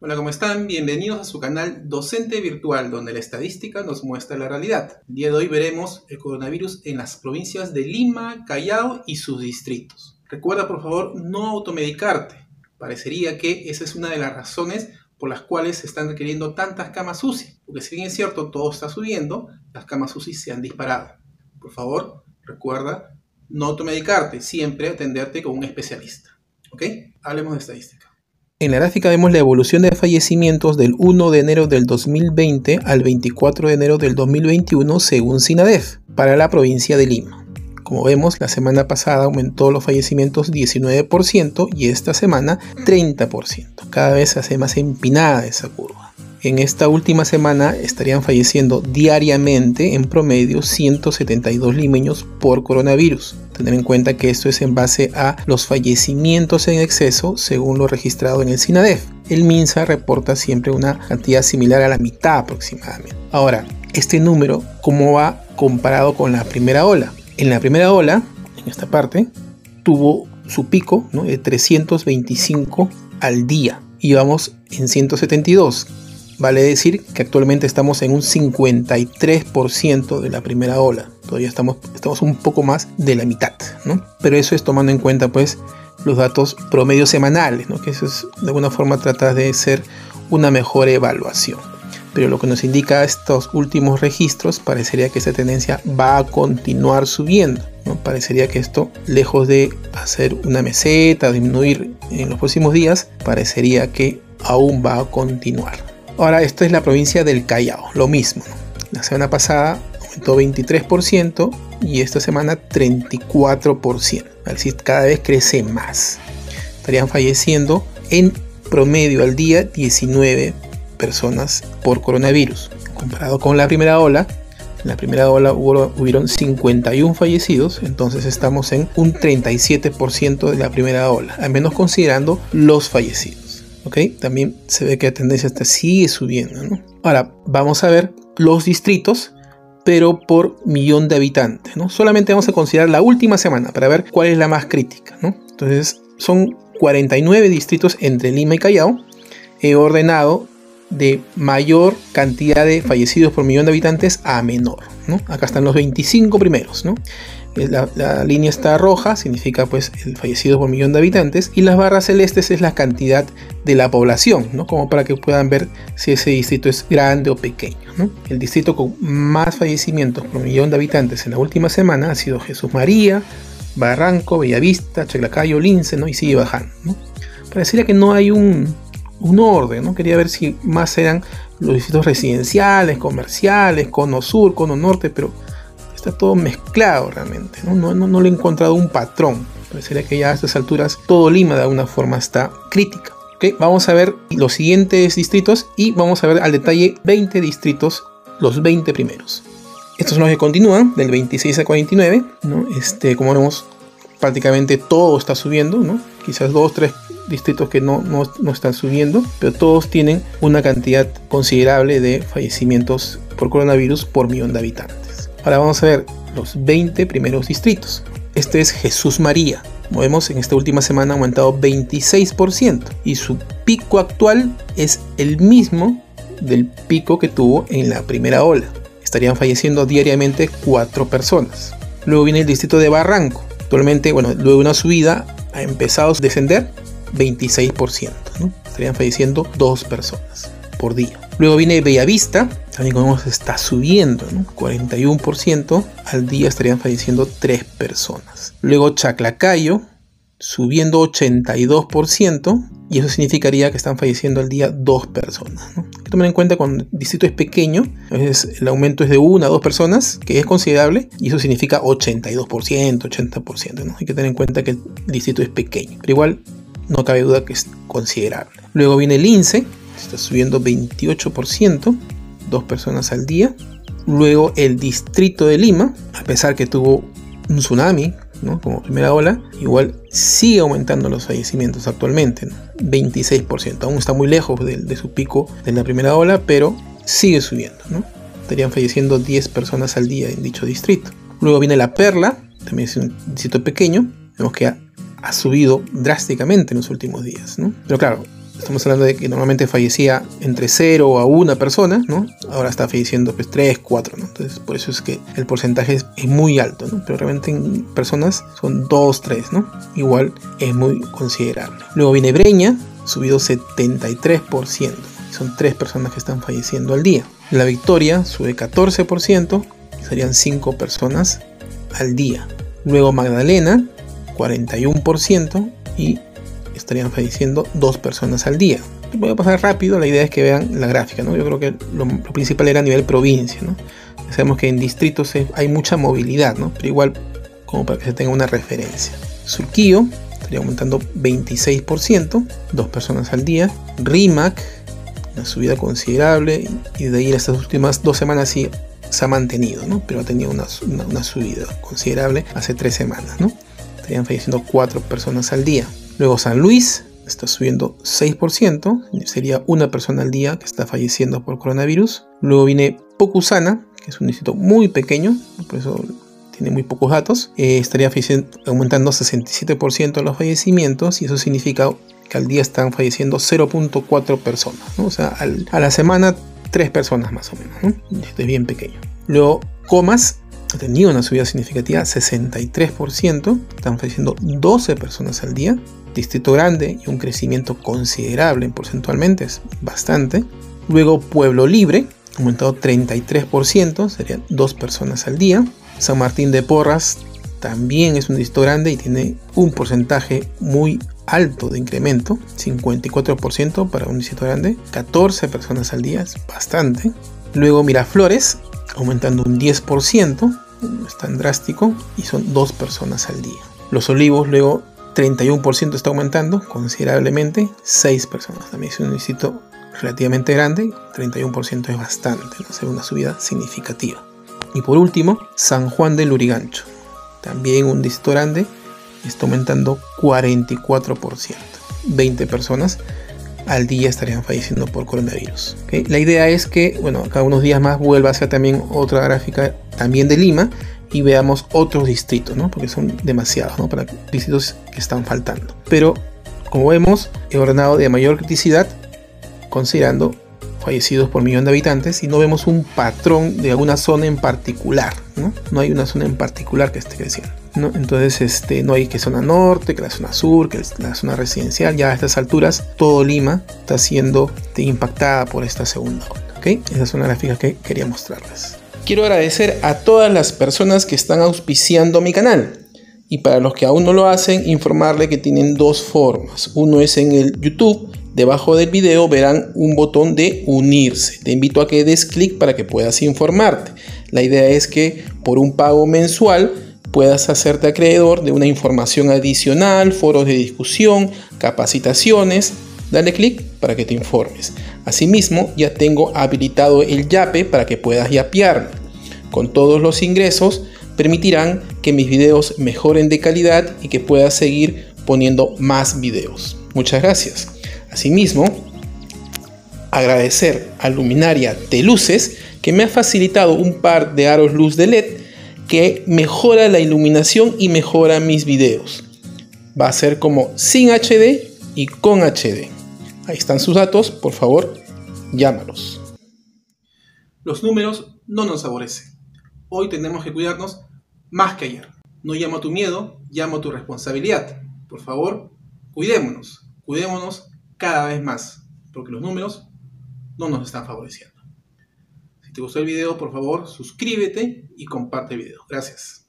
Hola, ¿cómo están? Bienvenidos a su canal Docente Virtual, donde la estadística nos muestra la realidad. El día de hoy veremos el coronavirus en las provincias de Lima, Callao y sus distritos. Recuerda, por favor, no automedicarte. Parecería que esa es una de las razones por las cuales se están requiriendo tantas camas UCI. Porque si bien es cierto, todo está subiendo, las camas UCI se han disparado. Por favor, recuerda no automedicarte, siempre atenderte con un especialista. ¿Ok? Hablemos de estadística. En la gráfica vemos la evolución de fallecimientos del 1 de enero del 2020 al 24 de enero del 2021 según SINADEF para la provincia de Lima. Como vemos, la semana pasada aumentó los fallecimientos 19% y esta semana 30%. Cada vez se hace más empinada esa curva. En esta última semana estarían falleciendo diariamente en promedio 172 limeños por coronavirus. Tener en cuenta que esto es en base a los fallecimientos en exceso según lo registrado en el SINADEF. El MINSA reporta siempre una cantidad similar a la mitad aproximadamente. Ahora, este número, ¿cómo va comparado con la primera ola? En la primera ola, en esta parte, tuvo su pico de 325 al día y vamos en 172 Vale decir que actualmente estamos en un 53% de la primera ola. Todavía estamos, estamos un poco más de la mitad, ¿no? Pero eso es tomando en cuenta pues los datos promedios semanales, ¿no? Que eso es de alguna forma trata de ser una mejor evaluación. Pero lo que nos indica estos últimos registros parecería que esta tendencia va a continuar subiendo. ¿no? Parecería que esto, lejos de hacer una meseta, disminuir en los próximos días, parecería que aún va a continuar. Ahora, esto es la provincia del Callao, lo mismo. La semana pasada aumentó 23% y esta semana 34%. Al decir, cada vez crece más. Estarían falleciendo en promedio al día 19 personas por coronavirus. Comparado con la primera ola, en la primera ola hubo, hubieron 51 fallecidos, entonces estamos en un 37% de la primera ola, al menos considerando los fallecidos. También se ve que la tendencia está sigue subiendo, Ahora, vamos a ver los distritos, pero por millón de habitantes, ¿no? Solamente vamos a considerar la última semana para ver cuál es la más crítica, ¿no? Entonces, son 49 distritos entre Lima y Callao. He ordenado de mayor cantidad de fallecidos por millón de habitantes a menor, ¿no? Acá están los 25 primeros, ¿no? La, línea está roja, significa pues el fallecido por millón de habitantes, y las barras celestes es la cantidad de la población, ¿no? Como para que puedan ver si ese distrito es grande o pequeño, El distrito con más fallecimientos por millón de habitantes en la última semana ha sido Jesús María, Barranco, Bellavista, Chaclacayo, Lince, ¿no? Y sigue bajando, ¿no? Parecería que no hay un, un orden, ¿no? Quería ver si más eran los distritos residenciales, comerciales, cono sur, cono norte, pero está todo mezclado realmente, ¿no? No, no, le he encontrado un patrón. Parecería que ya a estas alturas todo Lima de alguna forma está crítica. Okay, vamos a ver los siguientes distritos y vamos a ver al detalle 20 distritos, los 20 primeros. Estos son los que continúan, del 26 al 49. ¿no? Este, como vemos, prácticamente todo está subiendo. ¿no? Quizás dos, tres distritos que no, no, no, están subiendo, pero todos tienen una cantidad considerable de fallecimientos por coronavirus por millón de habitantes. Ahora vamos a ver los 20 primeros distritos. Este es Jesús María. Como vemos, en esta última semana ha aumentado 26% y su pico actual es el mismo del pico que tuvo en la primera ola. Estarían falleciendo diariamente 4 personas. Luego viene el distrito de Barranco. Actualmente, bueno, luego de una subida ha empezado a descender 26%. Estarían falleciendo 2 personas por día. Luego viene Bellavista, también como está subiendo, 41%, al día estarían falleciendo 3 personas. Luego Chaclacayo, subiendo 82%, y eso significaría que están falleciendo al día 2 personas. Hay que tomar en cuenta cuando el distrito es pequeño, el aumento es de 1 a 2 personas, que es considerable, y eso significa 82%, 80%. ¿no? Hay que tener en cuenta que el distrito es pequeño, pero igual no cabe duda que es considerable. Luego viene el INSE, está subiendo 28%, dos personas al día. Luego el distrito de Lima, a pesar que tuvo un tsunami, ¿no? como primera ola, igual sigue aumentando los fallecimientos actualmente, 26%. Aún está muy lejos de, su pico de la primera ola, pero sigue subiendo. ¿no? Estarían falleciendo 10 personas al día en dicho distrito. Luego viene la Perla, también es un distrito pequeño, vemos que ha, subido drásticamente en los últimos días. ¿no? Pero claro, Estamos hablando de que normalmente fallecía entre 0 a 1 persona, ¿no? Ahora está falleciendo pues 3, 4, ¿no? Entonces por eso es que el porcentaje es, muy alto, ¿no? Pero realmente en personas son 2, 3, ¿no? Igual es muy considerable. Luego viene Breña, subido 73%. Son 3 personas que están falleciendo al día. La Victoria sube 14%, serían 5 personas al día. Luego Magdalena, 41% y estarían falleciendo 2 personas al día. Voy a pasar rápido, la idea es que vean la gráfica, ¿no? Yo creo que lo, principal era a nivel provincia, ¿no? Sabemos que en distritos hay mucha movilidad, ¿no? Pero igual, como para que se tenga una referencia. Surquío estaría aumentando 26%, 2 personas al día. RIMAC, una subida considerable, y de ahí estas últimas dos semanas sí se ha mantenido, ¿no? Pero ha tenido una, una, subida considerable hace tres semanas, ¿no? Estarían falleciendo cuatro personas al día. Luego San Luis está subiendo 6%, sería una persona al día que está falleciendo por coronavirus. Luego viene Pocusana, que es un distrito muy pequeño, por eso tiene muy pocos datos. Eh, estaría aumentando 67% los fallecimientos y eso significa que al día están falleciendo 0.4 personas, o sea, a la semana tres personas más o menos. ¿no? Esto es bien pequeño. Luego, Comas ha tenido una subida significativa, 63%. Están falleciendo 12 personas al día. Distrito Grande y un crecimiento considerable porcentualmente, es bastante. Luego, Pueblo Libre, aumentado 33%, serían 2 personas al día. San Martín de Porras también es un distrito grande y tiene un porcentaje muy alto de incremento, 54% para un distrito grande, 14 personas al día, es bastante. Luego Miraflores, aumentando un 10%, no es tan drástico, y son 2 personas al día. Los Olivos luego 31% está aumentando considerablemente, 6 personas. También es un distrito relativamente grande, 31% es bastante, ¿no? es una subida significativa. Y por último, San Juan del Lurigancho, también un distrito grande, está aumentando 44%. 20 personas al día estarían falleciendo por coronavirus. La idea es que, bueno, cada unos días más vuelva a ser también otra gráfica también de Lima y veamos otros distritos, ¿no? Porque son demasiados, ¿no? Para distritos que están faltando. Pero, como vemos, he ordenado de mayor criticidad considerando fallecidos por millón de habitantes y no vemos un patrón de alguna zona en particular, ¿no? No hay una zona en particular que esté creciendo. Entonces este, no hay que zona norte, que la zona sur, que la zona residencial. Ya a estas alturas todo Lima está siendo impactada por esta segunda onda. ¿okay? Esas son las gráficas que quería mostrarles. Quiero agradecer a todas las personas que están auspiciando mi canal. Y para los que aún no lo hacen, informarle que tienen dos formas. Uno es en el YouTube. Debajo del video verán un botón de unirse. Te invito a que des clic para que puedas informarte. La idea es que por un pago mensual puedas hacerte acreedor de una información adicional, foros de discusión, capacitaciones. Dale clic para que te informes. Asimismo, ya tengo habilitado el YAPE para que puedas yapearme. Con todos los ingresos permitirán que mis videos mejoren de calidad y que pueda seguir poniendo más videos. Muchas gracias. Asimismo, agradecer a Luminaria de Luces que me ha facilitado un par de aros luz de LED que mejora la iluminación y mejora mis videos. Va a ser como sin HD y con HD. Ahí están sus datos, por favor, llámalos. Los números no nos favorecen. Hoy tenemos que cuidarnos más que ayer. No llamo a tu miedo, llamo a tu responsabilidad. Por favor, cuidémonos, cuidémonos cada vez más, porque los números no nos están favoreciendo te gustó el video, por favor, suscríbete y comparte el video. Gracias.